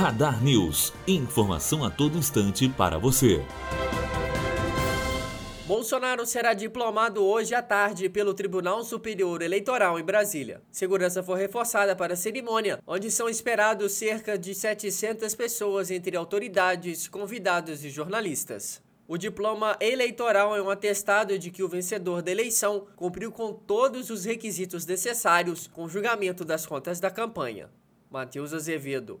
Radar News. Informação a todo instante para você. Bolsonaro será diplomado hoje à tarde pelo Tribunal Superior Eleitoral em Brasília. Segurança foi reforçada para a cerimônia, onde são esperados cerca de 700 pessoas entre autoridades, convidados e jornalistas. O diploma eleitoral é um atestado de que o vencedor da eleição cumpriu com todos os requisitos necessários com o julgamento das contas da campanha. Matheus Azevedo,